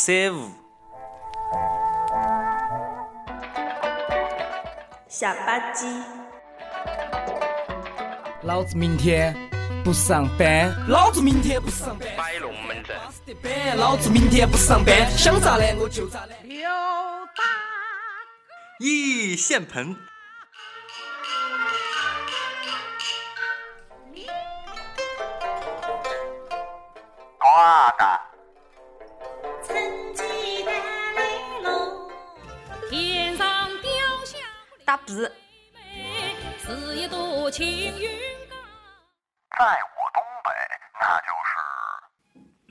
尬三胡，下吧唧，老子明天不上班，老子明天不上班，摆龙门阵，老子明天不上班，想咋懒我就咋懒。一线盆，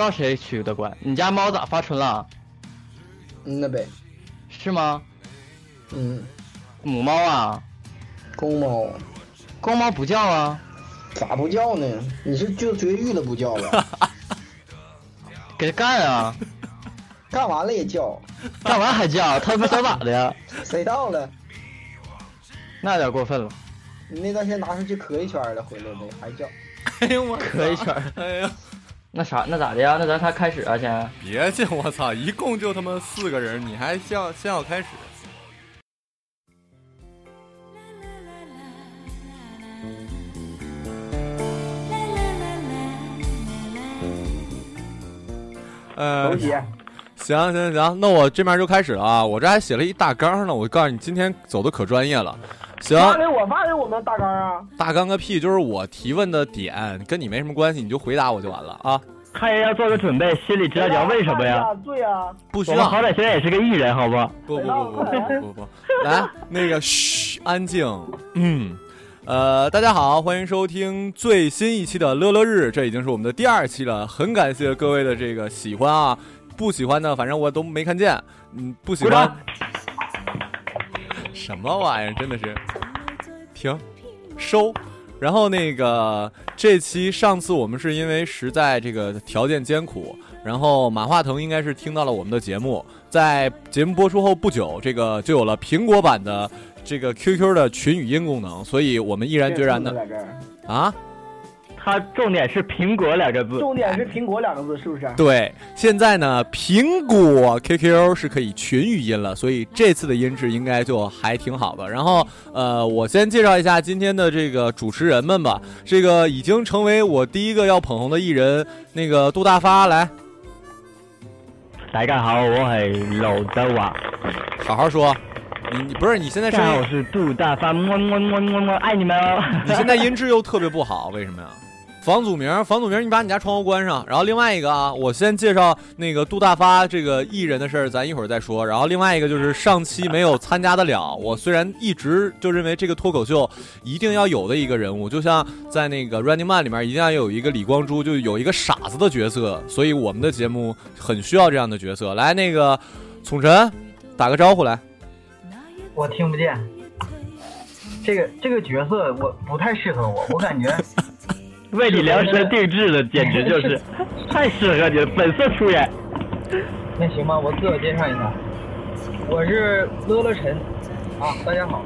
知道谁取的关，你家猫咋发春了？嗯，那呗，是吗？嗯，母猫啊？公猫公猫不叫啊？咋不叫呢？你是就绝育了不叫了？给他干啊！干完了也叫，干完还叫，他不想咋的呀？谁到了？那有点过分了，你那段时间拿出去咳一圈了，回来没还叫？哎呦我，咳一圈。哎呀，那啥，那咋的呀？那咱仨开始啊，先。别介，我操，一共就他妈四个人，你还先要先要开始？呃，行行行，那我这边就开始了啊！我这还写了一大纲呢，我告诉你，今天走的可专业了。行，发给我，发给我们大纲啊！大纲个屁，就是我提问的点跟你没什么关系，你就回答我就完了啊！看人要做个准备，心里知道你要为什么呀？对呀，不需要，我好歹现在也是个艺人，好不？不不不不不不不，来，那个嘘，安静，嗯。呃，大家好，欢迎收听最新一期的乐乐日，这已经是我们的第二期了，很感谢各位的这个喜欢啊，不喜欢的反正我都没看见，嗯，不喜欢，什么玩意儿，真的是，停，收，然后那个这期上次我们是因为实在这个条件艰苦，然后马化腾应该是听到了我们的节目，在节目播出后不久，这个就有了苹果版的。这个 QQ 的群语音功能，所以我们毅然决然的啊，它重点是苹果两个字，重点是苹果两个字，是不是？对，现在呢，苹果 QQ 是可以群语音了，所以这次的音质应该就还挺好的。然后，呃，我先介绍一下今天的这个主持人们吧。这个已经成为我第一个要捧红的艺人，那个杜大发来。大家好，我是刘德华，好好说。你你不是你现在声音我是杜大发，么么么么么，爱你们哦！你现在音质又特别不好，为什么呀？房祖名，房祖名，你把你家窗户关上。然后另外一个啊，我先介绍那个杜大发这个艺人的事儿，咱一会儿再说。然后另外一个就是上期没有参加得了，我虽然一直就认为这个脱口秀一定要有的一个人物，就像在那个《Running Man》里面一定要有一个李光洙，就有一个傻子的角色，所以我们的节目很需要这样的角色。来，那个从晨打个招呼来。我听不见，这个这个角色我不太适合我，我感觉 为你量身定制的，简直就是 太适合你了，本色出演。那行吧，我自我介绍一下，我是乐乐晨，啊，大家好。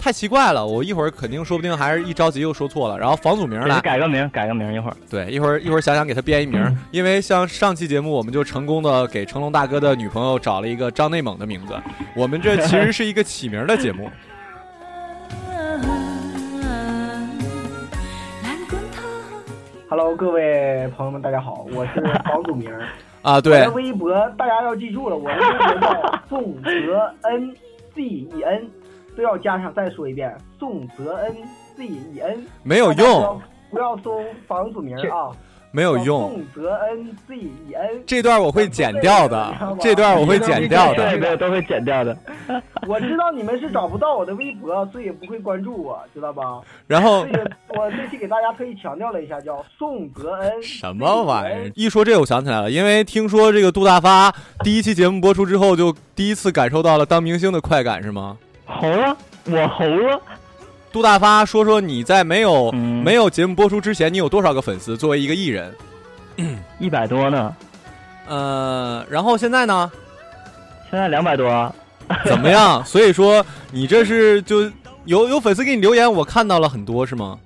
太奇怪了，我一会儿肯定说不定还是一着急又说错了。然后房祖名给呢他？改个名，改个名，一会儿。对，一会儿一会儿想想给他编一名儿，因为像上期节目我们就成功的给成龙大哥的女朋友找了一个张内蒙的名字，我们这其实是一个起名的节目。Hello，各位朋友们，大家好，我是房祖名。啊，对我对的，微博大家要记住了，我的微博叫宋泽恩 Z E N，都要加上。再说一遍，宋泽恩 Z E N，没有用，，不要搜房祖名啊，没有用，宋泽恩 Z E N。这段我会剪掉的，这段我会剪掉的。对对，都会剪掉的。我知道你们是找不到我的微博，所以也不会关注我，知道吧？然后我这期给大家特意强调了一下，叫宋泽恩。什么玩意儿？一说这，我想起来了，因为听说这个杜大发第一期节目播出之后，就第一次感受到了当明星的快感，是吗？红了，我红了。杜大发，说说你在没有、嗯没有节目播出之前，你有多少个粉丝？作为一个艺人，一百多呢，呃，然后现在呢？现在两百多。怎么样？所以说你这是就有有粉丝给你留言，我看到了很多，是吗？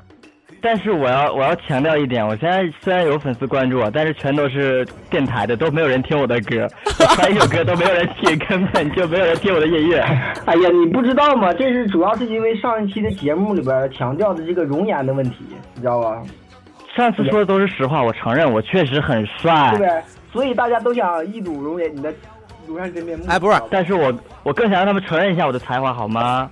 但是我要我要强调一点，我现在虽然有粉丝关注我，但是全都是电台的，都没有人听我的歌，我传一首歌都没有人听，根本就没有人听我的音乐。哎呀，你不知道吗？这是主要是因为上一期的节目里边强调的这个容颜的问题，你知道吧？上次说的都是实话，我承认我确实很帅对不，对？所以大家都想一睹容颜，你的庐山真面目。哎不是但是我我更想让他们承认一下我的才华，好吗？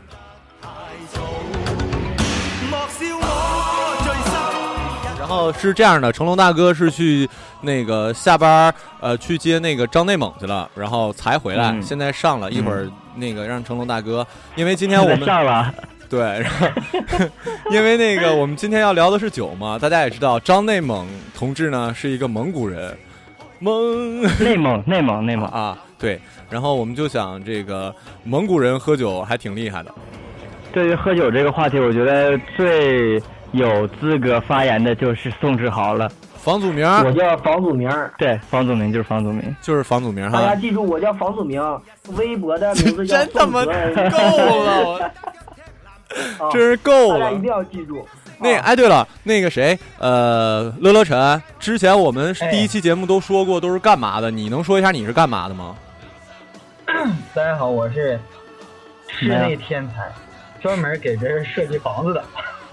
后是这样的，成龙大哥是去那个下班呃去接那个张内蒙去了，然后才回来，嗯。现在上了一会儿那个让成龙大哥，因为今天我们 上了，对，然后 因为那个我们今天要聊的是酒嘛，大家也知道张内蒙同志呢是一个蒙古人，蒙内蒙内蒙内蒙，啊对，然后我们就想这个蒙古人喝酒还挺厉害的，对于喝酒这个话题，我觉得最有资格发言的就是宋志豪了。房祖名我叫房祖名，对，房祖名就是房祖名。就是房祖名哈，大家记住，我叫房祖名，微博的名字叫 真他妈。够了，真是够了大家一。定要记住。啊那哎，对了，那个谁，呃，乐乐晨，之前我们哎第一期节目都说过都是干嘛的，你能说一下你是干嘛的吗？大家好，我是室内天才，专门给别人设计房子的，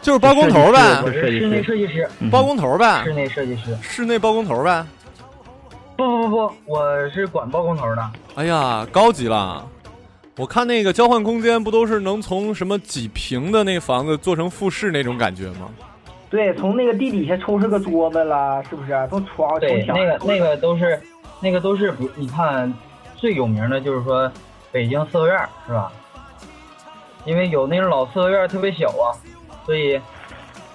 就是包工头呗我，是室内设计师，嗯包工头呗室，内设计师。室内包工头呗。不不不不，我是管包工头的。哎呀，高级了！我看那个交换空间不都是能从什么几平的那房子做成复式那种感觉吗？对，从那个地底下抽出个桌子啦，是不是？从床对，从墙那个那个都是，那个都是不，你看最有名的就是说北京四合院是吧？因为有那种老四合院特别小啊，所以，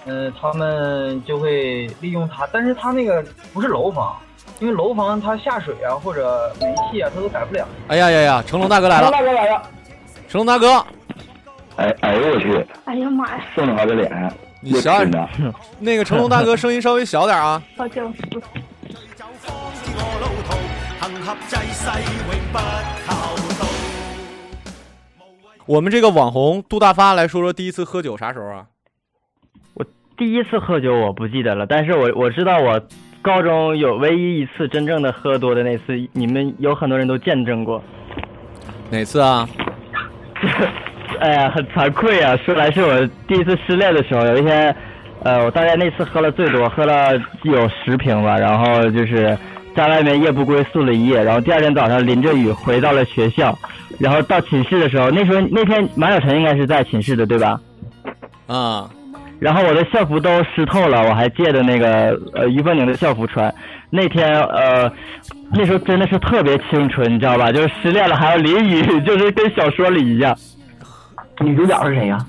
嗯、他们就会利用它，但是它那个不是楼房，因为楼房它下水啊或者煤气啊，它都改不了。哎呀呀呀，成龙大哥来了！大哥来了，成龙大哥，哎哎呦我去，哎呀妈呀，送到他的脸上，你小点的。那个成龙大哥声音稍微小点啊。我就是。我们这个网红杜大发来说说第一次喝酒啥时候啊？第一次喝酒我不记得了，但是我我知道我高中有唯一一次真正的喝多的那次，你们有很多人都见证过。哪次啊？哎呀，很惭愧啊！说来是我第一次失恋的时候，有一天，呃，我大概那次喝了最多，喝了有十瓶吧，然后就是在外面夜不归宿了一夜，然后第二天早上淋着雨回到了学校，然后到寝室的时候，那时候那天马小晨应该是在寝室的对吧？啊，然后我的校服都湿透了，我还借着那个呃于凤宁的校服穿。那天呃，那时候真的是特别青春，你知道吧？就是失恋了还要淋雨，就是跟小说里一样。女主角是谁呀、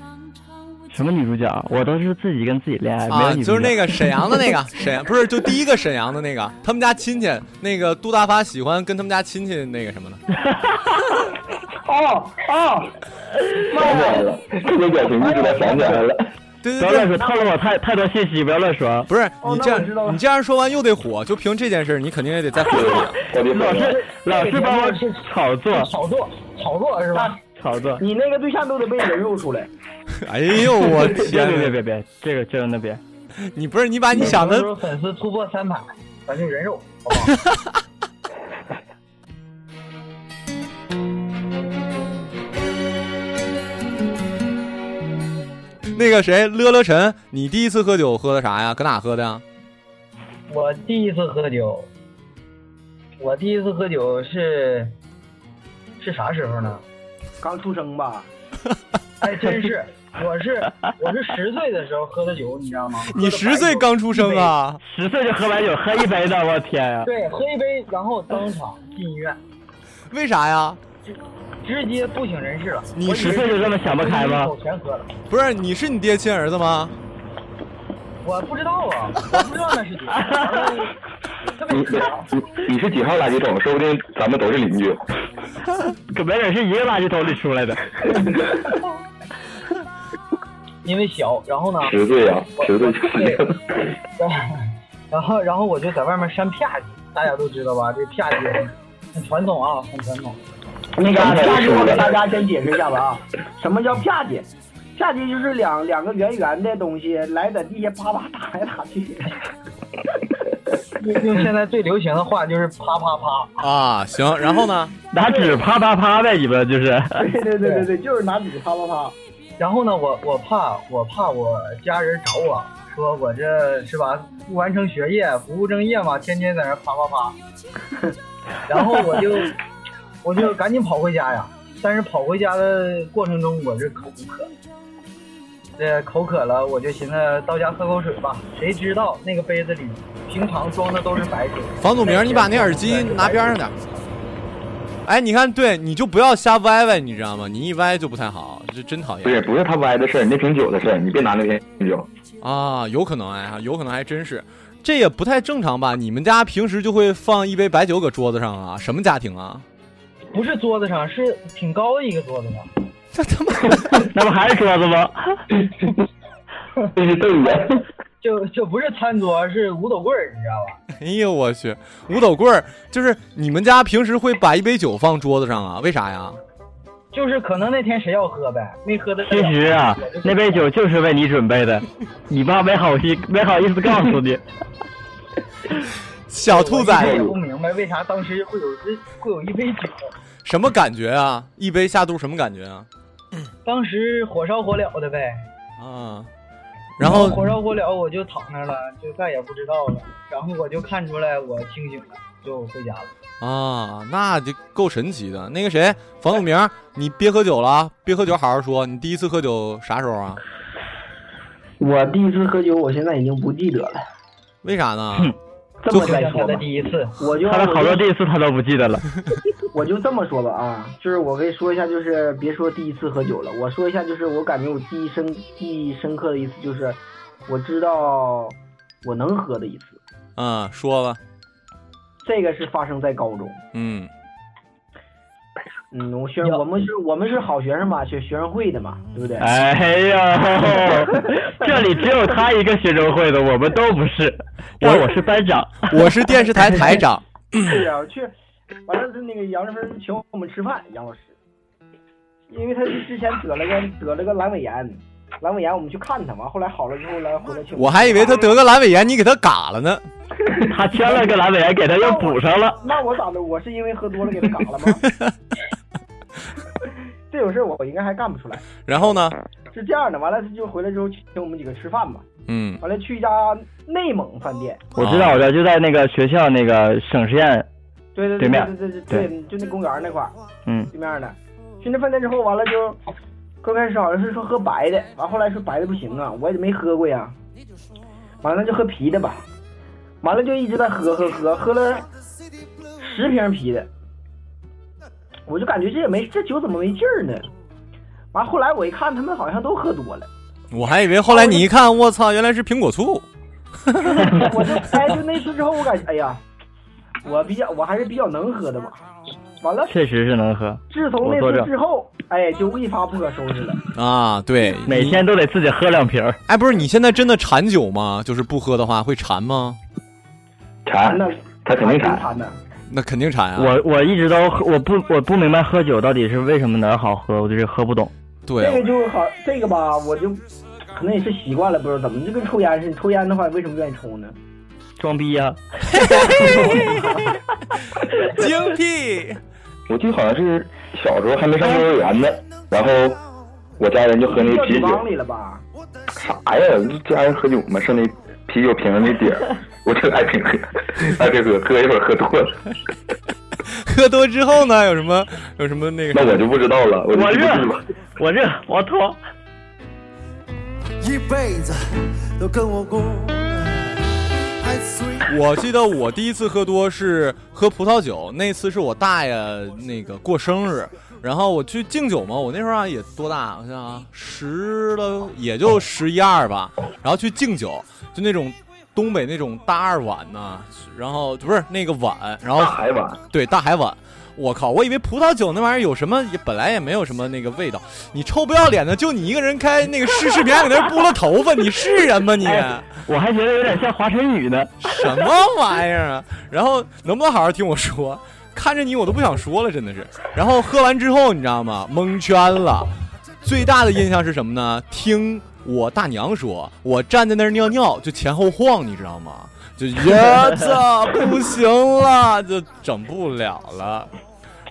什么女主角？我都是自己跟自己恋爱，没有啊，女主角。就是那个沈阳的那个 沈阳，不是就第一个沈阳的那个，他们家亲戚，那个杜大发喜欢跟他们家亲戚那个什么 的。哦哦，想起来了，这个表情一直都想起来了。对不要乱说，透露我太太多信息，不要乱说。不是哦你这样你这样说完又得火，就凭这件事，你肯定也得再火一点。老师老师帮我炒作炒作，炒作是吧？炒作。你那个对象都得被人肉出来。哎呦我天哪！别别别别，这个真的别。你不是你把你想的粉丝突破三百，咱就人肉，好不好？那个谁乐乐晨，你第一次喝酒喝的啥呀？搁哪喝的呀？我第一次喝酒，我第一次喝酒是是啥时候呢？刚出生吧？哎，真是，我是我是十岁的时候喝的酒，你知道吗？你十岁刚出生啊？十岁就喝白酒，喝一杯的，我天呀！对，喝一杯，然后当场进医院，为啥呀？直接不省人事了。你十岁就这么想不开吗全喝了，不是，你是你爹亲儿子吗？我不知道啊，我不知道那是谁。然后特别你，你你是几号垃圾桶？说不定咱们都是邻居。可没准是一个垃圾桶里出来的。因为小，然后呢，十岁呀、十岁然后然后我就在外面扇啪叽，大家都知道吧？这啪叽很很传统啊，很传统。那个啪叽，我给大家先解释一下吧啊，什么叫啪叽？啪叽就是两两个圆圆的东西来在地下啪啪打来打去。用用现在最流行的话就是啪啪啪。啊，行，然后呢？拿纸啪啪啪呗，你们就是。对对对对对，就是拿纸啪啪啪。然后呢，我我怕我怕我家人找我说我这是吧不完成学业不务正业嘛，天天在那啪啪啪。然后我就我就赶紧跑回家呀，但是跑回家的过程中我这口渴，这口渴了，我就寻思到家喝口水吧。谁知道那个杯子里平常装的都是白水。房祖名，你把那耳机拿边上点。哎，你看，对，你就不要瞎歪歪，你知道吗？你一歪就不太好，这真讨厌不是不是他歪的事儿，那瓶酒的事儿，你别拿那瓶酒。啊！有可能哎，有可能还真是，这也不太正常吧？你们家平时就会放一杯白酒搁桌子上啊？什么家庭啊？不是桌子上，是挺高的一个桌子上。这他妈 那不还是桌子吗？这是凳子。就就不是餐桌，是五斗柜儿，你知道吧？哎呦我去，五斗柜儿就是你们家平时会把一杯酒放桌子上啊？为啥呀？就是可能那天谁要喝呗，没喝的。其实啊，那杯酒就是为你准备的，你爸没好意没好意思告诉你。小兔崽子也不明白为啥当时会有这会有一杯酒，什么感觉啊？一杯下肚什么感觉啊？当时火烧火燎的呗。啊，然后火烧火燎，我就躺那儿了，就再也不知道了。然后我就看出来我清醒了，就回家了。啊，那就够神奇的。那个谁，房祖名，你别喝酒了啊，别喝酒，好好说。你第一次喝酒啥时候啊？我第一次喝酒，我现在已经不记得了。为啥呢？这么就像他的再说吧，第一次，我就他的好多第一次他都不记得了。我就这么说吧啊，就是我跟你说一下，就是别说第一次喝酒了，我说一下，就是我感觉我记忆深记忆深刻的一次，就是我知道我能喝的一次，嗯，说吧。这个是发生在高中。嗯嗯，我学我们是我们是好学生嘛，学学生会的嘛，对不对？哎呀，这里只有他一个学生会的，我们都不是。我我是班长，我是电视台台长。是啊，我去，完了是那个杨志芬请我们吃饭，杨老师，因为他是之前得了个得了个阑尾炎，阑尾炎我们去看他，嘛后来好了之后来回来请我还以为他得个阑尾炎，你给他嘎了呢。他签了个阑尾炎，给他又补上了。那我咋的？我是因为喝多了给他嘎了吗？这种事我应该还干不出来。然后呢？是这样的，完了他就回来之后请我们几个吃饭嘛，嗯，完了去一家内蒙饭店，我知道，我知道，就在那个学校那个省实验，对对对对面。对对对对，就那公园那块儿嗯，对面的。去那饭店之后，完了就刚开始好像是说喝白的，完后来说白的不行啊，我也没喝过呀，完了就喝啤的吧，完了就一直在喝喝喝，喝了十瓶啤的，我就感觉这也没这酒怎么没劲儿呢？完后来我一看，他们好像都喝多了，我还以为后来你一看，我操，原来是苹果醋。我就哎，就那次之后，我感觉哎呀，我比较我还是比较能喝的嘛。完了，确实是能喝。自从那次之后，哎，就一发不可收拾了。啊，对，每天都得自己喝两瓶儿。哎，不是，你现在真的馋酒吗？就是不喝的话会馋吗？馋，他肯定馋。那肯定馋啊！我我一直都喝，我不我不明白喝酒到底是为什么哪儿好喝，我就是喝不懂。对这个就好，这个吧，我就可能也是习惯了，不知道怎么，就跟抽烟似的。你抽烟的话，为什么愿意抽呢？装逼呀、精辟。我记得好像是小时候还没上幼儿园呢，然后我家人就喝那啤酒？啥呀？家人喝酒嘛，剩那啤酒瓶那底儿，我就爱瓶喝，爱瓶喝，喝一会儿喝多了，喝多之后呢，有什么有什么那个？那我就不知道了，我热。，我热，我脱。一辈子都跟我过。我记得我第一次喝多是喝葡萄酒，那次是我大爷那个过生日，然后我去敬酒嘛，我那时候啊也多大，我想想啊，十了也就十一二吧，然后去敬酒，就那种东北那种大二碗呢，然后不是那个碗，然后大海碗，对大海碗。我靠！我以为葡萄酒那玩意儿有什么，也本来也没有什么那个味道。你臭不要脸的，就你一个人开那个试视频还搁那儿拨了头发，你是人吗你？哎我还觉得有点像华晨宇呢。什么玩意儿啊？然后能不能好好听我说？看着你我都不想说了，真的是。然后喝完之后，你知道吗？蒙圈了。最大的印象是什么呢？听我大娘说，我站在那儿尿尿就前后晃，你知道吗？就呀这不行了，就整不了了。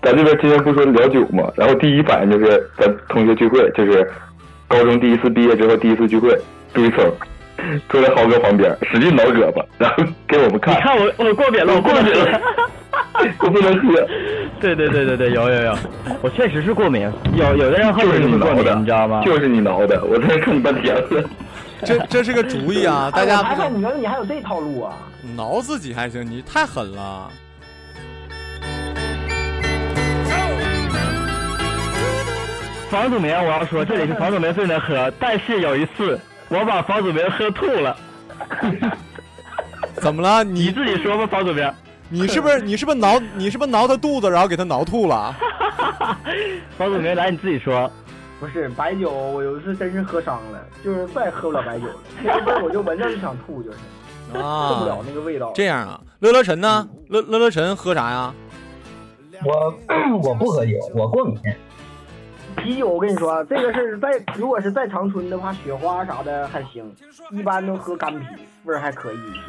咱这边今天不说聊酒嘛，然后第一反应就是咱同学聚会，就是高中第一次毕业之后第一次聚会，堆层坐在豪哥旁边，使劲挠胳膊，然后给我们看。你看我我过敏了，我过敏了，我不能喝。对对对对对，有有有，我确实是过敏，有有的人喝就是酒会过敏，你挠的，你知道吗？就是你挠的，我在这看你半天了。这这是个主意啊，大家不哎我还看你原来你还有这套路啊？挠自己还行，你太狠了。房祖名，我要说，这里是房祖名最能喝，但是有一次我把房祖名喝吐了。怎么了？你自己说吧，房祖名。你是不是你是不是挠你是不是挠他肚子，然后给他挠吐了？房祖名，来你自己说。不是白酒，我有一次真是喝伤了，就是再也喝不了白酒了。那个味儿我就闻着就想吐，就是啊，受不了那个味道。这样啊，乐乐晨呢？乐乐乐晨喝啥呀？我 我不喝酒，我过敏。啤酒我跟你说，啊这个是在如果是在长春的话，雪花啥的还行，一般都喝干啤，味儿还可以一些，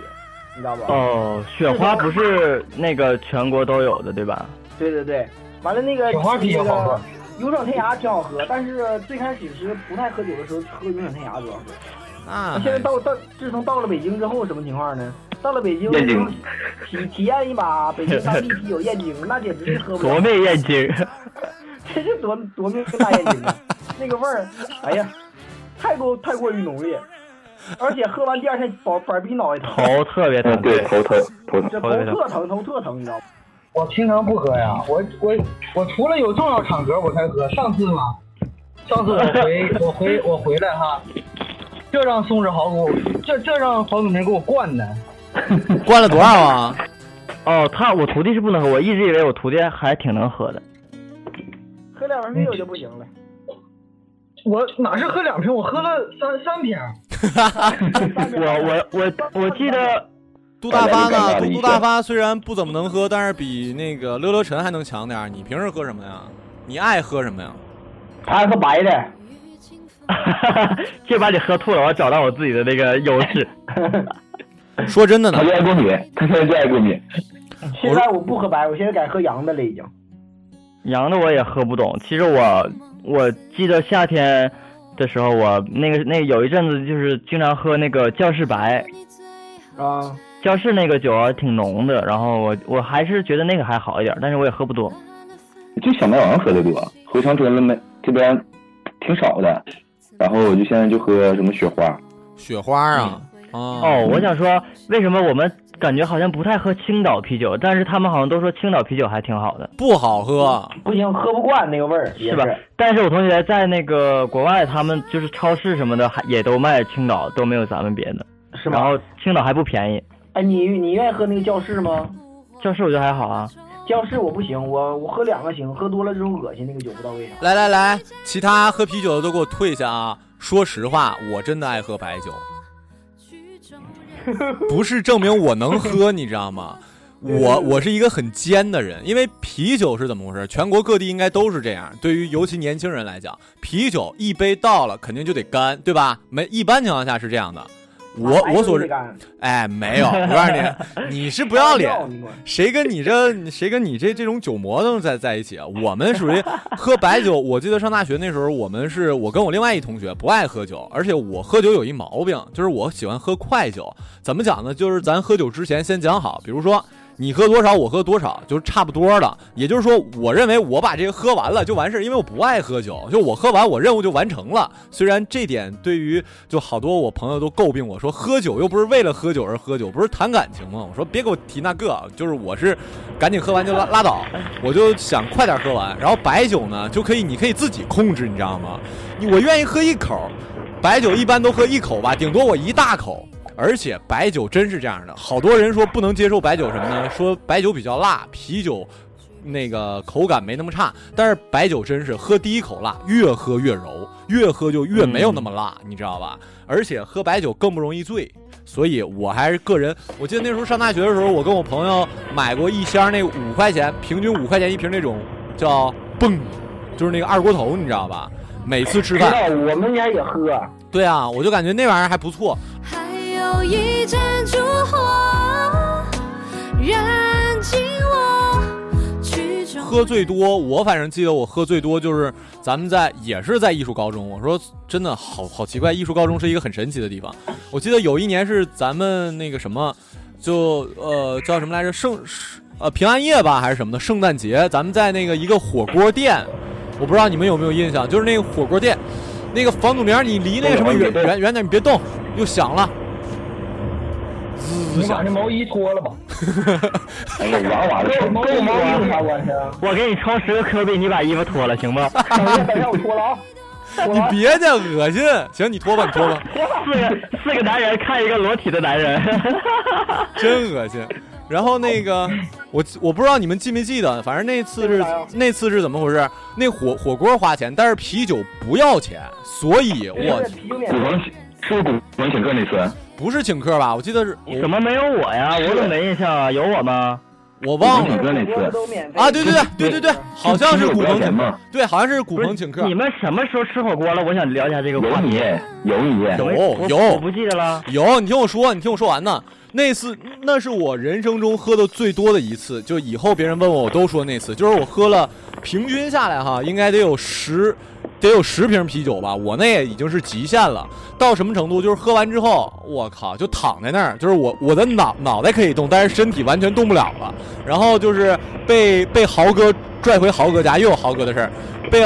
你知道吧？哦，雪花不是那个全国都有的，对吧？对对对，完了那个雪花啤也那好喝个勇闯天涯挺好喝，但是最开始其实不太喝酒的时候喝勇闯天涯主要是。啊现在到到自从到了北京之后，什么情况呢？到了北京燕京体体验一把北京当地啤酒燕京，那简直是喝不了。夺命燕京，这是夺夺命大燕京啊！那个味儿，哎呀，太过太过于浓烈，而且喝完第二天板板鼻脑袋疼，头特别疼。嗯，对，头疼，头疼。这头特疼，头特疼，你知道吗？我平常不喝呀，我我我除了有重要场合我才喝。上次嘛，上次我回我回我回来哈，这让宋志豪给我，这这让黄祖明给我灌的。灌了多少啊？哦，他我徒弟是不能喝，我一直以为我徒弟还挺能喝的。喝两瓶啤酒就不行了。我哪是喝两瓶，我喝了三三瓶。我我我我记得杜大发呢？杜大家就尴尬了一下杜大发虽然不怎么能喝，但是比那个乐乐晨还能强点儿。你平时喝什么呀？你爱喝什么呀？他爱喝白的，就把你喝吐了，我找到我自己的那个优势。说真的呢他，就爱过敏，他现在就爱过敏。现在我不喝白，我现在改喝洋的了已经。洋的我也喝不懂。其实我我记得夏天的时候，我那个那个有一阵子就是经常喝那个教室白，啊，教室那个酒啊挺浓的，然后我我还是觉得那个还好一点，但是我也喝不多。就小麦王喝的多，回长春了没？这边挺少的。然后我就现在就喝什么雪花，雪花啊，啊哦，我想说，为什么我们感觉好像不太喝青岛啤酒，但是他们好像都说青岛啤酒还挺好的，不好喝。不行，喝不惯那个味儿，是吧？但是我同学在那个国外，他们就是超市什么的，还也都卖青岛，都没有咱们别的。是吗然后青岛还不便宜，哎，你你愿意喝那个教室吗？教室我觉得还好啊。教室我不行，我我喝两个行，喝多了这种恶心那个酒，不知道为啥。来来来，其他喝啤酒的都给我退下啊！说实话，我真的爱喝白酒，不是证明我能喝，你知道吗？我我是一个很尖的人，因为啤酒是怎么回事？全国各地应该都是这样。对于尤其年轻人来讲，啤酒一杯倒了肯定就得干，对吧？没一般情况下是这样的。我我所知，哎，没有，我告诉你，你是不要脸，谁跟你这谁跟你这这种酒魔能在在一起啊？我们属于 喝白酒。我记得上大学那时候，我们是我跟我另外一同学不爱喝酒，而且我喝酒有一毛病，就是我喜欢喝快酒。怎么讲呢？就是咱喝酒之前先讲好，比如说。你喝多少，我喝多少，就是差不多的。也就是说，我认为我把这个喝完了就完事儿，因为我不爱喝酒，就我喝完，我任务就完成了。虽然这点对于就好多我朋友都诟病我说，喝酒又不是为了喝酒而喝酒，不是谈感情吗？我说别给我提那个，就是我是赶紧喝完就拉拉倒，我就想快点喝完。然后白酒呢，就可以你可以自己控制，你知道吗？我愿意喝一口，白酒一般都喝一口吧，顶多我一大口。而且白酒真是这样的，好多人说不能接受白酒什么呢？说白酒比较辣，啤酒那个口感没那么差。但是白酒真是喝第一口辣，越喝越柔，越喝就越没有那么辣，你知道吧？而且喝白酒更不容易醉，所以我还是个人。我记得那时候上大学的时候，我跟我朋友买过一箱那五块钱，平均五块钱一瓶那种叫蹦，就是那个二锅头，你知道吧？每次吃饭，我们家也喝。对啊，我就感觉那玩意儿还不错。有一盏烛火，燃尽我。喝最多，我反正记得我喝最多就是咱们在也是在艺术高中。我说真的好好奇怪，艺术高中是一个很神奇的地方。我记得有一年是咱们那个什么，就呃叫什么来着圣呃平安夜吧还是什么的圣诞节，咱们在那个一个火锅店，我不知道你们有没有印象，就是那个火锅店，那个房祖名，你离那个什么远远远点，你别动，又响了。你把那毛衣脱了吧。哎呀，娃娃的，毛衣毛衣有啥关系啊？我给你充十个 Q 币，你把衣服脱了，行不？等一下，等一下，我脱了啊。你别介，恶心。行，你脱吧，你脱吧。四个四个男人看一个裸体的男人，真恶心。然后那个，我我不知道你们记没记得，反正那次是那次是怎么回事？那火火锅花钱，但是啤酒不要钱，所以我古蒙是不是古蒙请客那次？不是请客吧？我记得是。怎么没有我呀？我怎么没印象啊？有我吗？我忘了。那次啊，对对对对对对，好像是古鹏请客。对，好像是古鹏请客。你们什么时候吃火锅了？我想了解这个。有你，有你，有有。我不记得了。有，你听我说，你听我说完呢。那次那是我人生中喝的最多的一次，就以后别人问我，我都说那次，就是我喝了，平均下来哈，应该得有十。得有十瓶啤酒吧，我那也已经是极限了。到什么程度？就是喝完之后，我靠，就躺在那儿，就是我我的脑脑袋可以动，但是身体完全动不了了。然后就是被被豪哥拽回豪哥家，又有豪哥的事儿，被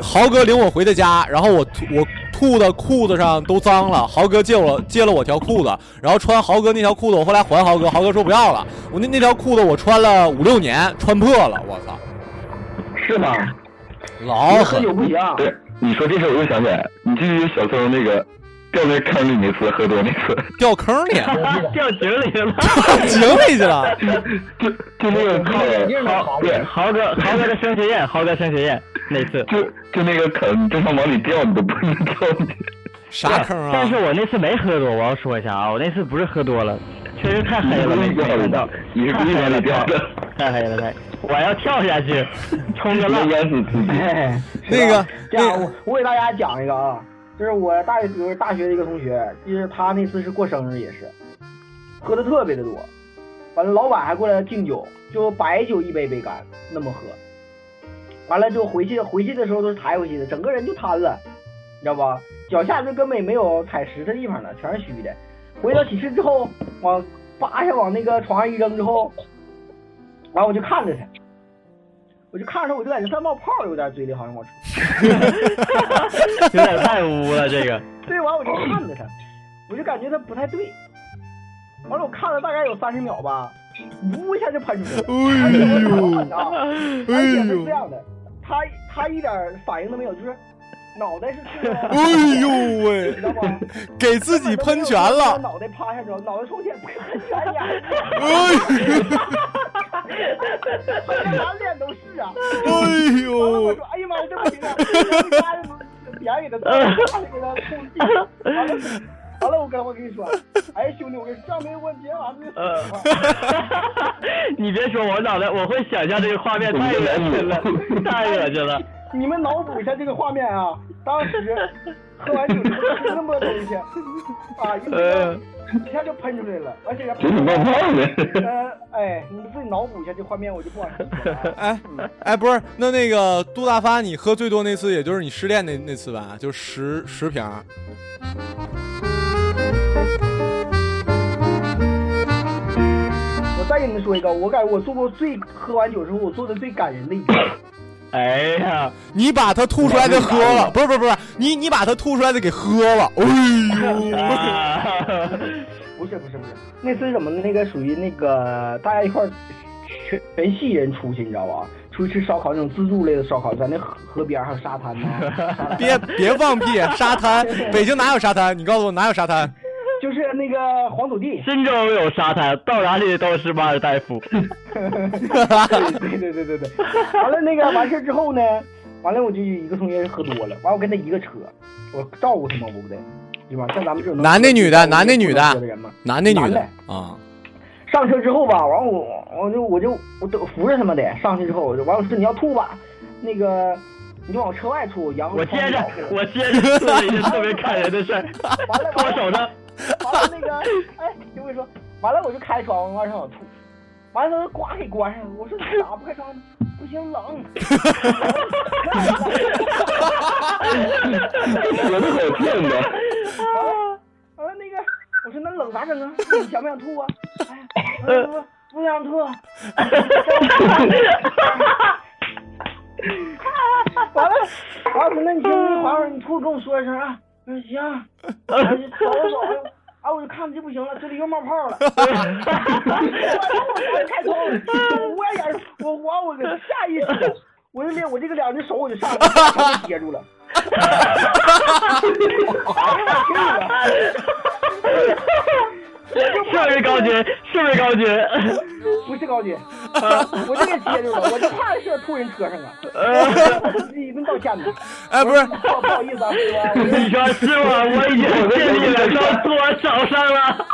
豪哥领我回的家，然后我我吐的裤子上都脏了。豪哥借我借了我条裤子，然后穿豪哥那条裤子，我后来还豪哥，豪哥说不要了。我那那条裤子我穿了五六年，穿破了，我操！是吗？老喝酒不行。对，你说这事我又想起来，你记不记得小宋那个掉那坑里那次喝多那次？掉坑里？掉井里了？掉井里去了？就就那个坑，豪对豪哥豪哥的升学宴，豪哥升学宴那次，就就那个坑，正常往里掉你都不能掉进去。啥坑啊？但是我那次没喝多，我要说一下啊，我那次不是喝多了，确实太黑了，没看到，你是故意往里掉的，太黑了太。我要跳下去，冲 个浪淹死自己。那个，这样我我给大家讲一个啊，就是我大学就是大学的一个同学，就是他那次是过生日也是，喝的特别的多，完了老板还过来敬酒，就白酒一杯杯干那么喝，完了之后回去回去的时候都是抬回去的，整个人就瘫了，你知道吧？脚下就根本没有踩实的地方了，全是虚的。回到寝室之后，往扒下往那个床上一扔之后。完我就看着他，我就看着他，我就感觉他冒泡有点嘴里好像冒出，有点太污了这个。对，完我就看着他，我就感觉他不太对。完了我看了大概有三十秒吧，呜一下就喷出来了。哎呦！而且是这样的，他他一点反应都没有，就是脑袋是。哎呦喂！知道吗？给自己喷泉了。脑袋趴下之后，脑袋冲天喷泉呀！哎 满脸都是啊！哎呦！我说，哎呀妈呀，这不行啊！别给他，别给他空气。完了，完了，我跟我跟你说，哎兄弟，我跟你上回我今天晚上呃，你别说，我脑袋我会想象这个画面，太恶心了，太恶心了。你们脑补一下这个画面啊！当时喝完酒之后吃那么多东西，啊，一呃一下就喷出来了，而且给你冒泡呢。呃，哎，你自己脑补一下这画面，我就不往深说了啊。哎哎，不是，那那个杜大发，你喝最多那次，也就是你失恋那那次吧？就十十瓶。我再跟你们说一个，我感觉我做过最喝完酒之后我做的最感人的一件。哎呀，你把他吐出来的喝了，不是不是不是，你你把他吐出来的给喝了，哎呦！不是不是不是，那次什么？那个属于那个大家一块儿全全系人出去，你知道吧？出去吃烧烤那种自助类的烧烤，在那河河边还有沙滩呢。别 别放屁！沙滩，北京哪有沙滩？你告诉我哪有沙滩？就是那个黄土地。深州有沙滩，到哪里都是马尔代夫。对对对对对。完了那个完事儿之后呢，完了我就一个同学喝多了，完我跟他一个车，我照顾他嘛，我不得，对吧？像咱们这种男的女的？男的女的？男的女的？啊？上车之后吧，完我我就我就我都扶着他们得上去之后，我就完我说你要吐吧，那个你就往车外吐，然后我接着，我接着做了一件特别感人的事儿，完了脱手呢。完了那个，哎，听我说，完了我就开窗往上吐，完了他呱给关上了，我说你咋不开窗呢？不行冷。完了完了那个，我说那冷咋整啊？你想不想吐啊？哎呀，不不想吐。完了，完了，我说那你先你缓会儿，你吐跟我说一声啊。我说行，我就走着走着，啊，我就看着就不行了，这里又冒泡了。我开窗，我眼我我我个下意识，我就连我这个两只手我就上来，全给接住了。是不是高军？是不是高军？不是高军，我就给接住了，我就怕是吐人车上了，我自己一顿道歉呢。哎，不是，不不好意思啊，师傅。你说师傅，我已经尽力了，都多手上了。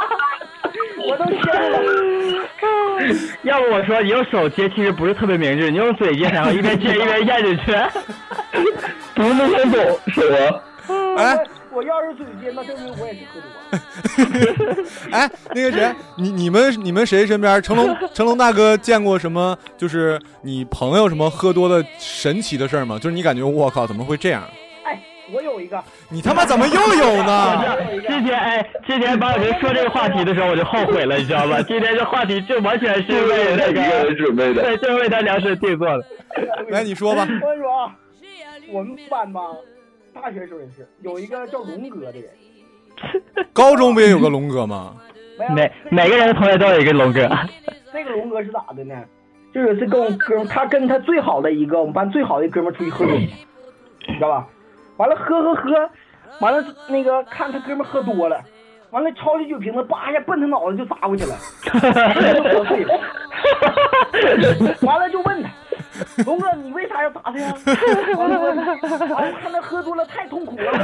我都谢了。要不我说，你用手接其实不是特别明智，你用嘴接然后，一边接一边咽进去。不是那么懂，手啊。哎，我要是嘴接，那证明我也是喝多了。哎，那个谁，你你们你们谁身边成龙 成龙大哥见过什么？就是你朋友什么喝多的神奇的事儿吗？就是你感觉我靠，怎么会这样？哎，我有一个。你他妈怎么又有呢？之前哎，之前把我人说这个话题的时候，我就后悔了，你知道吧？今天这话题就完全是为那一个人准备的，对，就是为他量身定做的。来，你说吧。我跟你说啊，我们班吧，大学时候也是有一个叫龙哥的人。高中不也有个龙哥吗？每每个人的同学都有一个龙哥。那个龙哥是咋的呢？就有一次跟我哥们，他跟他最好的一个我们班最好的一哥们出去喝酒，你知道吧？完了喝喝喝，完了那个看他哥们喝多了，完了抄起酒瓶子，叭一下奔他脑袋就砸过去了。完了就问他，龙哥你为啥要打他呀？完了完了看他喝多了太痛苦了。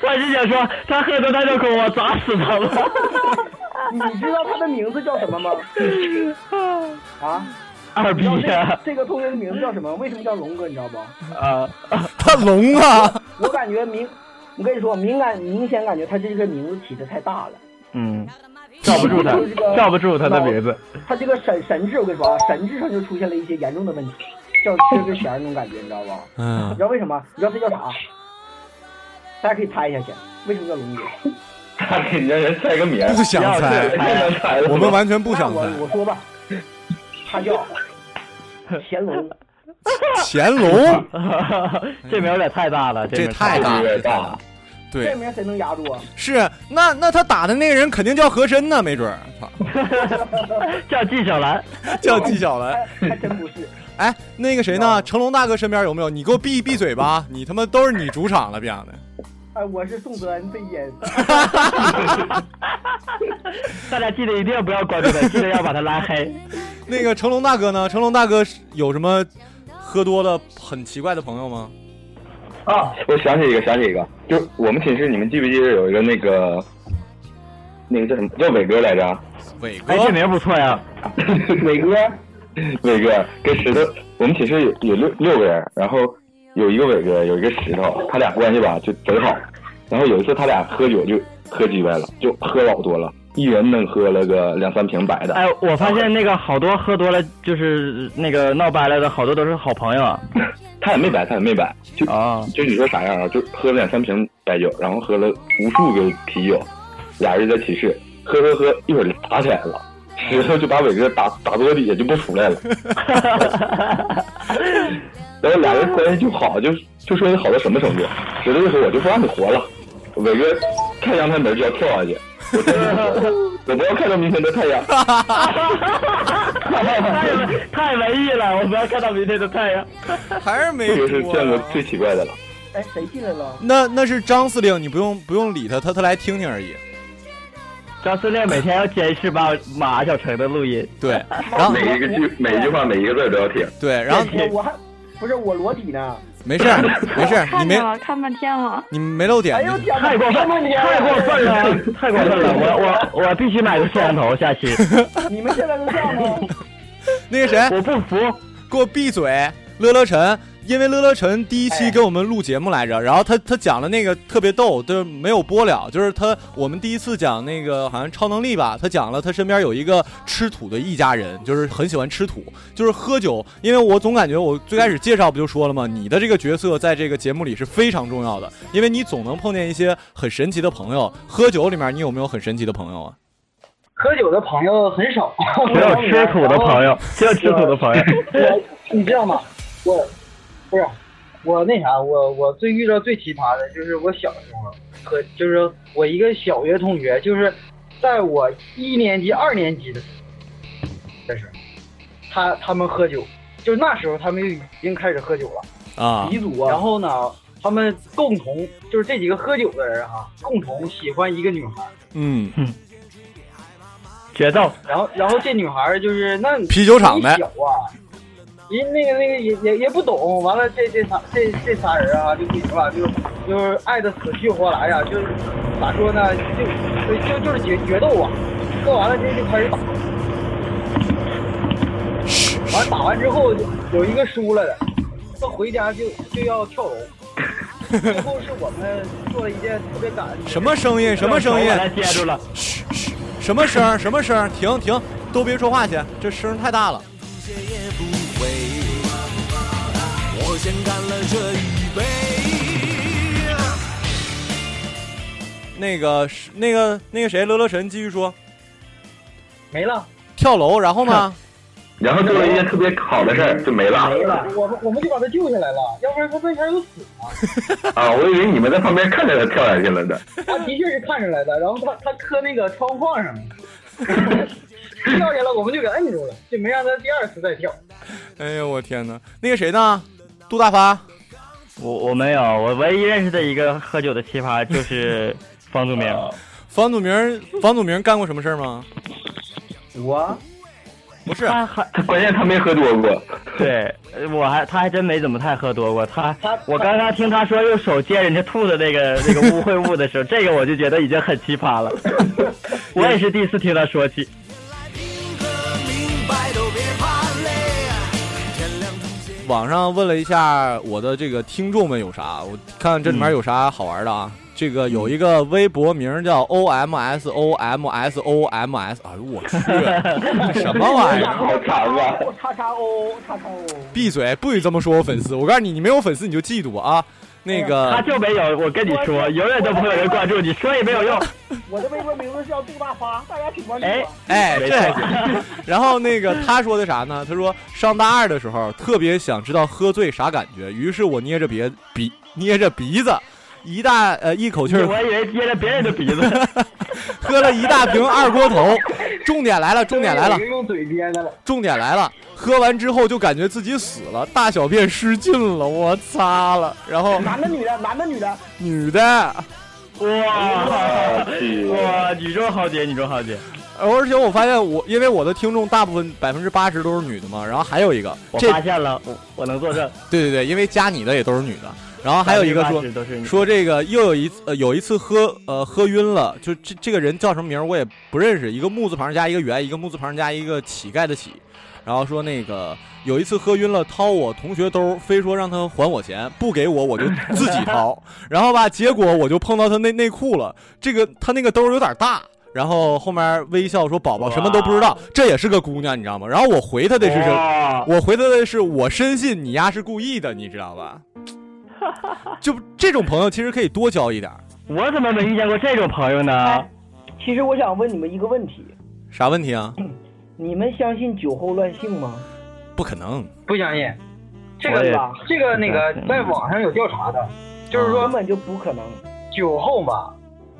他是想说他喝多太痛苦，我砸死他了。你知道他的名字叫什么吗？啊？二逼呀！这个同学的名字叫什么？为什么叫龙哥？你知道不？啊，他龙啊！我感觉明，我跟你说，敏感明显感觉他这个名字起的太大了。嗯，罩不住他，罩不住他的名字。他这个神神智，我跟你说啊，神智上就出现了一些严重的问题，叫缺根弦那种感觉，你知道吧？嗯。你知道为什么？你知道他叫啥？大家可以猜一下去，为什么叫龙哥？他给让人猜个名，不想猜，我们完全不想猜。我我说吧，他叫乾隆。乾隆，这名有点太大了，这太大了，太大了。对，这名谁能压住啊？是，那那他打的那个人肯定叫和珅呢，没准儿。叫纪晓岚，叫纪晓岚，还真不是。哎，那个谁呢？成龙大哥身边有没有？你给我闭闭嘴吧！你他妈都是你主场了，这样的。哎，我是宋泽恩最严。大家记得一定要不要关注他，记得要把他拉黑。那个成龙大哥呢？成龙大哥有什么喝多了很奇怪的朋友吗？啊，我想起一个，想起一个，就我们寝室，你们记不记得有一个那个，那个叫什么叫伟哥来着？伟哎，这名不错呀。伟哥，伟哥跟石头，我们寝室有有六六个人，然后有一个伟哥，有一个石头，他俩关系吧就贼好。然后有一次他俩喝酒就喝鸡歪了，就喝老多了，一人能喝了个两三瓶白的。哎，我发现那个好多喝多了就是那个闹掰了的，好多都是好朋友啊。他也没白，他也没白，就啊，就你说啥样啊？就喝了两三瓶白酒，然后喝了无数个啤酒，俩人在寝室喝喝喝，一会儿就打起来了。石头就把伟哥打 打桌底下就不出来了，然后俩人关系就好，就就说好到什么程度？石头就说我就不让你活了，伟哥开阳台门就要跳下去，我不要看到明天的太阳。太太文艺了，我不要看到明天的太阳。还是没这个是见过最奇怪的了。哎，谁进来了？那那是张司令，你不用不用理他，他他来听听而已。张司令每天要监视马马小成的录音。对，然后每一个句每一句话每一个字都要听。对，然后我我还不是我裸体呢。没事 没事，你没了，看半天了。你没露点，哎呦太过分了，太过分了，太过分了！我我我必须买个摄像头，下去。你们现在都这样吗？那个谁，我不服，给我闭嘴！乐乐晨，因为乐乐晨第一期给我们录节目来着，然后他他讲了那个特别逗，就是没有播了，就是他我们第一次讲那个好像超能力吧，他讲了他身边有一个吃土的一家人，就是很喜欢吃土，就是喝酒，因为我总感觉我最开始介绍不就说了吗？你的这个角色在这个节目里是非常重要的，因为你总能碰见一些很神奇的朋友。喝酒里面你有没有很神奇的朋友啊？喝酒的朋友很少，只有吃土的朋友，只有吃土的朋友。你知道吗？我不是我那啥，我我最遇到最奇葩的就是我小时候和就是我一个小学同学，就是在我一年级、二年级的时候，这是他他们喝酒，就是那时候他们就已经开始喝酒了啊鼻祖啊。然后呢，他们共同就是这几个喝酒的人哈、共同喜欢一个女孩。嗯，决斗。然后然后这女孩就是那啤酒厂的小啊，人那个那个也也也不懂，完了这这仨这这仨人啊就不行了，就就是爱的死去活来呀、就是咋说呢，就就就就是决决斗啊，喝完了这就开始打，完打完之后就有一个输了的，他回家就就要跳楼。最后是我们做了一件特别感人的什么声音？什么声音？接住了。嘘嘘，什么声？什么声？停停，都别说话去，这声太大了。我先干了这一杯。那个是那个那个谁，乐乐神继续说，没了。跳楼，然后呢？然后做了一件特别好的事儿就没了。没了，我们我们就把他救下来了，要不然他为啥要死了？啊，我以为你们在旁边看着他跳下去了呢。他的确是看着来的，然后他他磕那个窗框上了，跳下来我们就给摁住了，就没让他第二次再跳。哎呦我天哪！那个谁呢？杜大发，我我没有，我唯一认识的一个喝酒的奇葩就是房祖名。房祖名，房祖名干过什么事儿吗？我不是，他还关键他没喝多过。对，呃我还他还真没怎么太喝多过。他我刚刚听他说用手接人家吐的那个那个污秽物的时候，这个我就觉得已经很奇葩了。我也是第一次听他说起。网上问了一下我的这个听众们有啥，我看看这里面有啥好玩的啊。这个有一个微博名叫 O M S O M S O M S，哎呦我去，这什么玩意儿？好长啊！叉叉 O 叉叉 O。闭嘴，不许这么说我粉丝。我告诉你，你没有粉丝你就嫉妒啊。那个他就没有，我跟你说，永远都不会有人关注你，说也没有用。我的微博名字叫杜大发，大家请关注哎我。哎，没这还行。然后那个他说的啥呢？他说上大二的时候特别想知道喝醉啥感觉，于是我捏着鼻鼻捏着鼻子，一大呃一口气儿我以为捏着别人的鼻子。喝了一大瓶二锅头。重点来了，重点来了嘴编的了。重点来了。喝完之后就感觉自己死了，大小便失禁了，我擦了。然后男的女的，男的女的。女的，哇去哇，女中豪杰，女中豪杰。而且我发现我，因为我的听众大部分百分之八十都是女的嘛，然后还有一个，我这发现了，我我能作证。对对对，因为加你的也都是女的。然后还有一个说80%都是你说这个又有一次呃有一次喝呃喝晕了，就这这个人叫什么名儿我也不认识，一个木字旁加一个圆，一个木字旁加一个乞丐的乞。然后说那个有一次喝晕了，掏我同学兜，非说让他还我钱，不给我我就自己掏。然后吧，结果我就碰到他内内裤了，这个他那个兜有点大。然后后面微笑说：“宝宝什么都不知道，这也是个姑娘，你知道吗？”然后我回他的是什哇我回他的是我深信你丫是故意的，你知道吧？就这种朋友其实可以多交一点儿。我怎么没遇见过这种朋友呢？哎其实我想问你们一个问题：啥问题啊？你们相信酒后乱性吗？不可能，不相信。这个这个那个在网上有调查的，就是说根本就不可能。酒后嘛，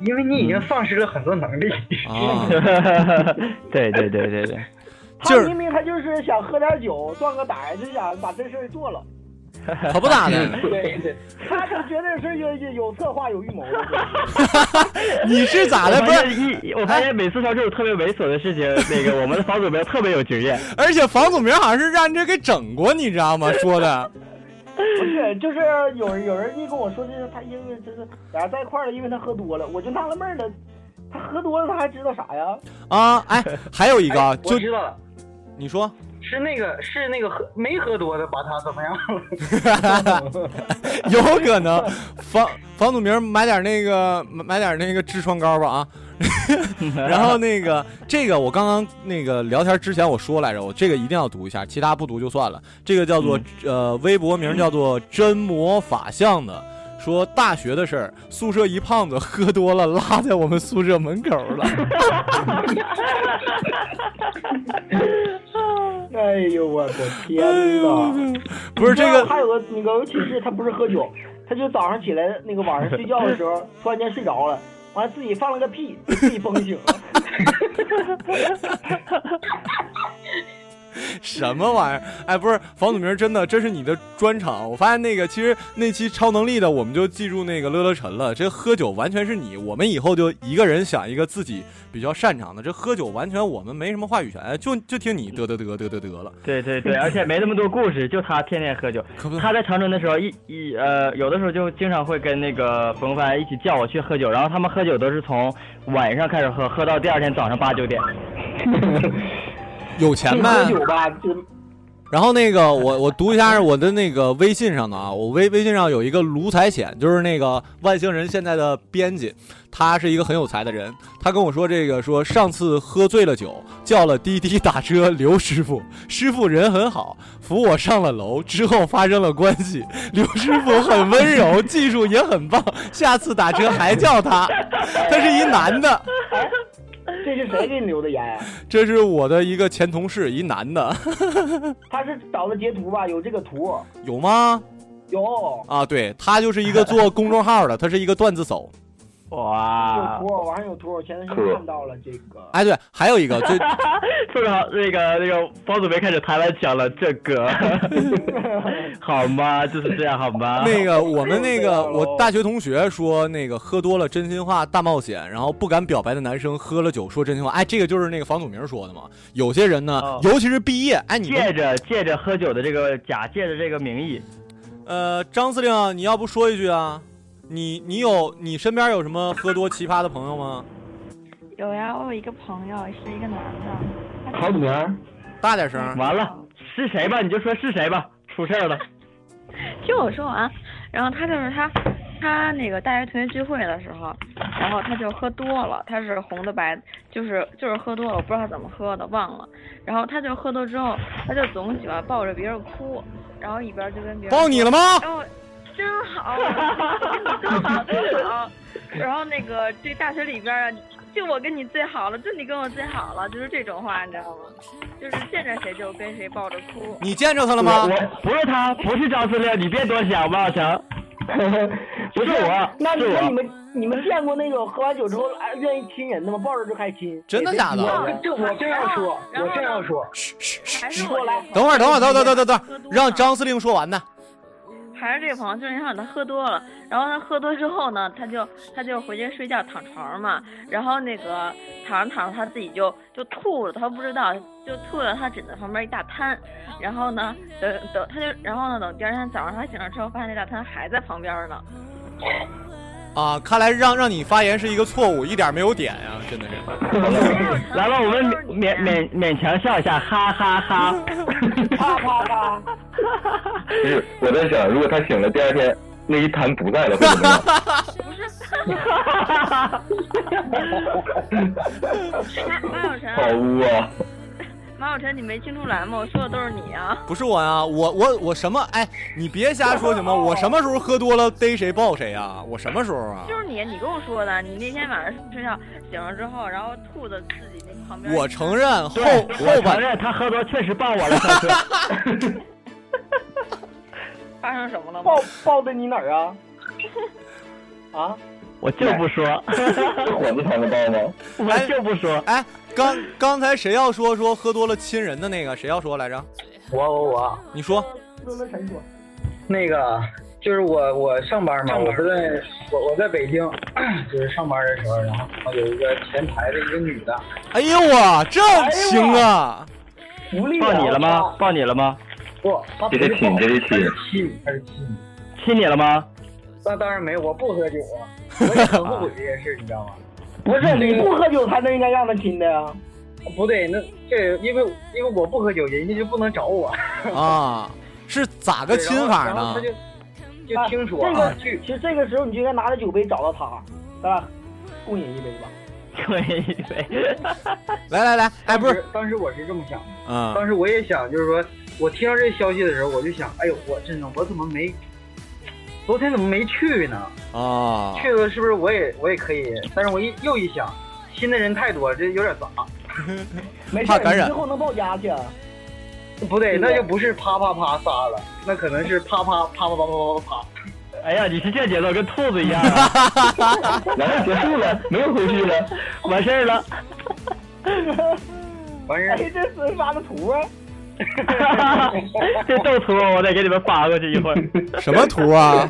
因为你已经丧失了很多能力。啊，对对对对对，他明明他就是想喝点酒壮个胆，就想把这事儿做了。可不咋的。对对，他就绝对是有有有策划有预谋的。你是咋的？不是，一，我发现每次他这种特别猥琐的事情，那个我们的房祖名特别有经验。而且房祖名好像是让人这给整过，你知道吗？说的。不是，就是有人有人一跟我说，就是他因为就是俩人在一块儿了，因为他喝多了，我就纳了闷儿了，他喝多了他还知道啥呀？啊，哎，还有一个就知道了，你说，是那个是那个喝没喝多的把他怎么样了？有可能房房祖名买点那个买买点那个痔疮膏吧啊。然后那个这个我刚刚那个聊天之前我说来着，我这个一定要读一下，其他不读就算了。这个叫做、呃微博名叫做真魔法相的。说大学的事儿，宿舍一胖子喝多了，拉在我们宿舍门口了。哎呦我的天呐！不是这个还有个那个寝室，他不是喝酒，他就早上起来那个晚上睡觉的时候，突然间睡着了，完了自己放了个屁，给自己崩醒了。什么玩意儿？哎，不是房祖名，真的，这是你的专场。我发现那个，其实那期超能力的，我们就记住那个乐乐晨了。这喝酒完全是你，我们以后就一个人想一个自己比较擅长的。这喝酒完全我们没什么话语权，就就听你嘚嘚嘚嘚嘚嘚了。对对对，而且没那么多故事，就他天天喝酒。他在长春的时候，一一呃，有的时候就经常会跟那个冯帆一起叫我去喝酒，然后他们喝酒都是从晚上开始喝，喝到第二天早上八九点。有钱呗。然后那个我我读一下我的那个微信上的啊，我微微信上有一个卢才显，就是那个外星人现在的编辑，他是一个很有才的人。他跟我说这个说上次喝醉了酒，叫了滴滴打车刘师傅，师傅人很好，扶我上了楼，之后发生了关系。刘师傅很温柔，技术也很棒，下次打车还叫他。他是一男的，这是谁给你留的言？这是我的一个前同事，一男的，他是找的截图吧？有这个图？有吗？有。啊，对他就是一个做公众号的，他是一个段子手。哇有图，网上有图，我前段时间看到了这个。哎，对，还有一个，最特别好，那个那个包祖梅开始谈了，讲了，这个 好吗？就是这样好吗？那个我们那个 我大学同学说，那个喝多了真心话大冒险，然后不敢表白的男生喝了酒说真心话。哎，这个就是那个房祖名说的嘛。有些人呢，哦尤其是毕业，哎，你借着借着喝酒的这个假借着这个名义，呃，张司令，你要不说一句啊？你你有你身边有什么喝多奇葩的朋友吗？有呀，我有一个朋友是一个男的，好名大点声。完了，是谁吧？你就说是谁吧。出事儿了。听我说完。然后他就是他，他那个大学同学聚会的时候，然后他就喝多了，他是红的白，就是就是喝多了，我不知道他怎么喝的，忘了。然后他就喝多之后，他就总喜欢抱着别人哭，然后一边就跟别人抱你了吗然后真好，真好。然后那个这大学里边啊，就我跟你最好了，就你跟我最好了，就是这种话，你知道吗？就是见着谁就跟谁抱着哭。你见着他了吗？我不是他，不是张司令，你别多想，王小强。不是我，那你是我。那你们你们见过那种喝完酒之后哎愿意亲人的吗？抱着就开始亲。真的假的我这我正要说，我这样说。还是你过来。等会儿，等会儿，等等等等等，让张司令说完呢。还是这个朋友，就是让他喝多了，然后他喝多之后呢，他就他就回去睡觉躺床上嘛，然后那个躺着躺着他自己就就吐了，他不知道，就吐了他枕头旁边一大滩，然后呢，等等他就，然后呢，等第二天早上他醒了之后，发现那大滩还在旁边呢。啊，看来让让你发言是一个错误，一点没有点呀、真的是。来吧，我们勉勉勉强笑一下，哈哈哈。哈哈 哈！不是，我在想，如果他醒了，第二天那一滩不在了，会怎么样？马有好晨，污啊！马小晨，你没听出来吗？我说的都是你啊。不是我呀，我我我什么？哎，你别瞎说行吗？我什么时候喝多了逮谁抱谁啊？我什么时候啊？就是你，你跟我说的，你那天晚上睡觉醒了之后，然后吐的自己那旁边。我承认后，后半我承认他喝多确实抱我了。发生什么了吗？抱抱的你哪儿啊？啊？我就不说，火字旁的抱吗？我就不说。哎，刚刚才谁要说说喝多了亲人的那个？谁要说来着？我我我，你说。那个就是我我上班嘛，我不在我我在北京，就是上班的时候，然后有一个前台的一个女的，哎呦我这行啊！福利抱你了吗？抱你了吗？不，她不这是亲，这是亲。亲，她是亲。亲你了吗？那当然没有，我不喝酒啊，我也很后悔这件事，你知道吗？不是你不喝酒才能应该让他亲的呀？不对，那这因为因为我不喝酒，人家就不能找我。啊，是咋个亲法呢然后他？就就听说这个啊，其实这个时候你就应该拿着酒杯找到他，咱俩共饮一杯吧。对对。来来来，哎，不是，当时我是这么想的，嗯当时我也想，就是说我听到这消息的时候，我就想，哎呦，我真的我怎么没昨天怎么没去呢？啊，去了是不是我也我也可以？但是我一又一想，新的人太多，这有点杂。没事，怕感染你之后能抱家去啊。不对，那就不是啪啪啪仨了，那可能是啪啪啪啪啪啪啪啪。哎呀，你是这节奏，跟兔子一样啊！来，结束了，没有后续了，完事儿了。完事儿哎，这是发的图啊。这斗图我得给你们发过去一会儿。什么图啊？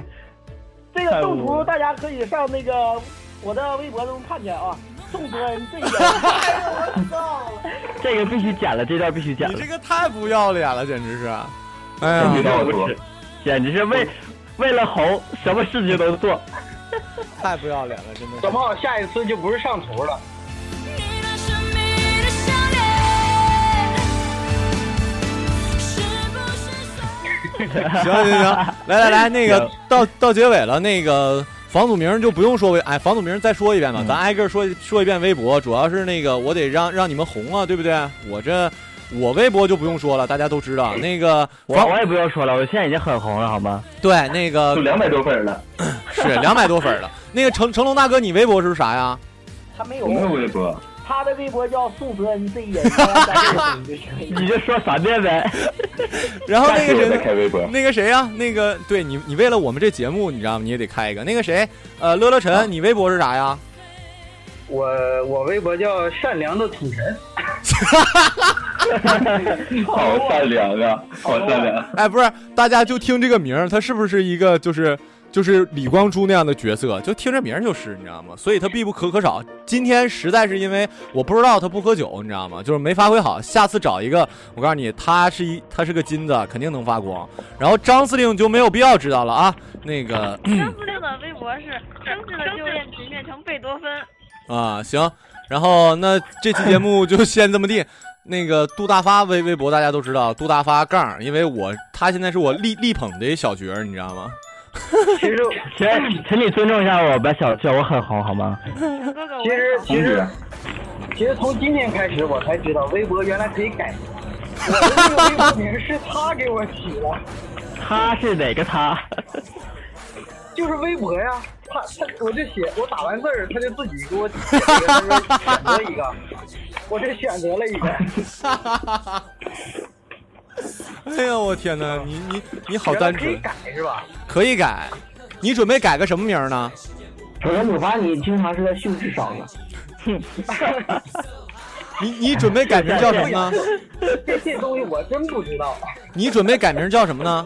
这个动图大家可以上那个我的微博中看见啊。宋泽恩这个！这个必须剪了，这段必须剪了。你这个太不要脸了，简直是！哎呀，简直是为为了红，什么事情都做。太不要脸了，真的是。小胖，下一次就不是上图了。行行行，来来来，那个到到结尾了，那个房祖名就不用说微，哎，房祖名再说一遍吧，咱挨个说说一遍微博，主要是那个我得让让你们红啊，对不对？我这我微博就不用说了，大家都知道。那个房我我也不用说了，我现在已经很红了，好吗？对那个都两百多粉了，是两百多粉了。那个成成龙大哥，你微博是啥呀？他没有没有微博。他的微博叫宋泽恩 Z 人，你就说三遍呗。然后那个谁开微博，那个谁呀、那个对你，你为了我们这节目，你知道吗？你也得开一个。那个谁，呃，乐乐晨，你微博是啥呀？我我微博叫善良的土神。好善良啊，好善良。哎，不是，大家就听这个名儿，他是不是一个就是就是李光洙那样的角色？就听这名儿就是，你知道吗？所以他必不可可少。今天实在是因为我不知道他不喝酒，你知道吗？就是没发挥好。下次找一个，我告诉你，他是一他是个金子，肯定能发光。然后张司令就没有必要知道了啊。那个张司令的微博是生气了就练琴变成贝多芬。啊，行，然后那这期节目就先这么地。那个杜大发微微博大家都知道，杜大发杠，因为我他现在是我力力捧的一小角儿，你知道吗？其实，请请你尊重一下我，别小叫我很红好吗？其实其实其实从今天开始，我才知道微博原来可以改。我的那个微 博名是他给我起的，他是哪个他？就是微博呀。他他我就写，我打完字儿，他就自己给我选择一个，我这选择了一个。哎呀，我天哪，你你你好单纯，可以改是吧？可以改。你准备改个什么名呢？我我发现你经常是在秀智商呢。你你准备改名叫什么呢？这这东西我真不知道。你准备改名叫什么呢？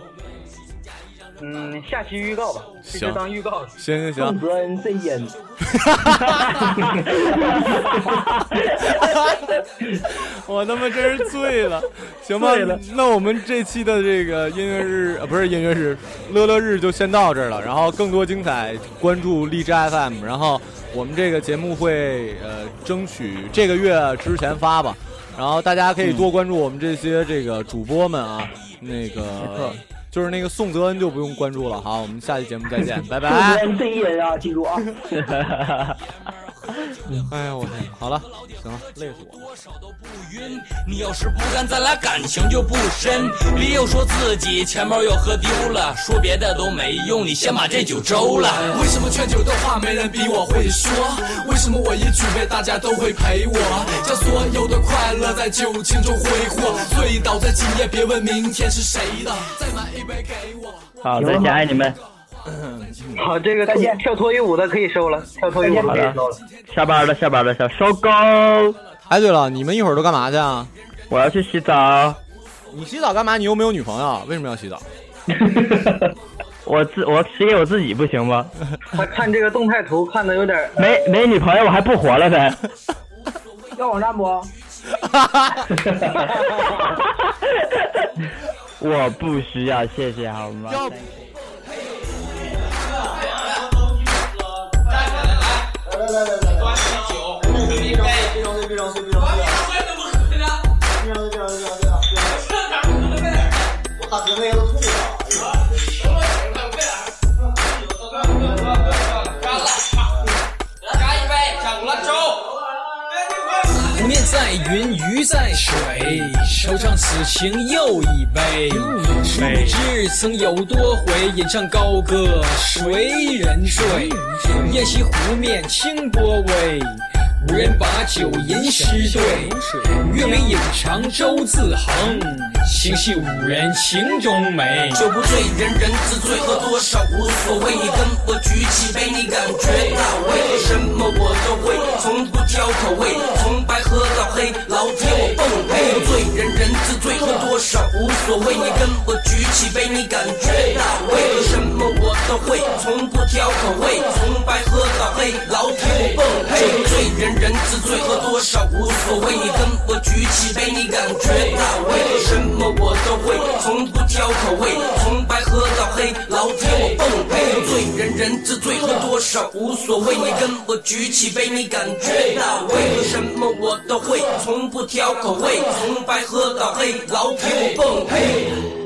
嗯，下期预告吧，这行就当预告。行行行宋，泽恩真烟，我他妈真是醉了，行吧？那我们这期的这个音乐日，呃，不是音乐日，乐乐日就先到这儿了。然后更多精彩，关注荔枝 FM。然后我们这个节目会呃争取这个月之前发吧。然后大家可以多关注我们这些这个主播们啊，那个就是那个宋泽恩就不用关注了。好，我们下期节目再见，拜宋泽拜。恩真烟啊，记住啊。哎呀，我天，好了，行了，累死我了。你要是不敢，咱俩感情就不深。理由说自己钱包又喝丢了，说别的都没用，你先把这酒周了。为什么劝酒的话没人比我会说？为什么我一举杯大家都会陪我？将所有的快乐在酒精中挥霍，醉倒在今夜，别问明天是谁的。再买一杯给我。好，再见，爱你们。好，这个再见跳脱衣舞的可以收了，跳脱衣舞的可以收了。下班了，下班了，下收工。哎，对了，你们一会儿都干嘛去啊？我要去洗澡。你洗澡干嘛？你又没有女朋友，为什么要洗澡？我自我洗给我自己不行吗？他看这个动态图看的有点 没没女朋友我还不活了呗？要网站不？我不需要，谢谢好吗？要来来来来，端起酒，一杯，非常对，非常对，非常对。我也怎么喝的？非常对，非常对，非常对。这哪喝的呗？我大哥那鱼在水，手唱此情又一杯。殊不知曾有多回，吟唱高歌谁人醉？宴席湖面清波微，无人把酒吟诗对。月明影长舟自横，心系五人情中美。酒不醉，人人自醉，喝多少无所谓。你跟我举起杯，你感觉到味，喝什么我都会，从不挑口味，从白喝到黑，老铁我奉陪。不醉，人人自醉，喝多少无所谓。你跟我举起杯，你感觉到味，喝什么我都会，从不挑口味，从白喝到黑，老铁我奉陪。酒不醉，人人自醉，喝多少无所谓。你跟我举起杯，你感觉到味，喝什么么我都会，从不挑口味，从白喝到黑，老铁我奉陪。醉，人人自醉，喝多少无所谓。你跟我举起杯，你感觉到味，喝什么我都会，从不挑口味，从白喝到黑，老铁我奉陪。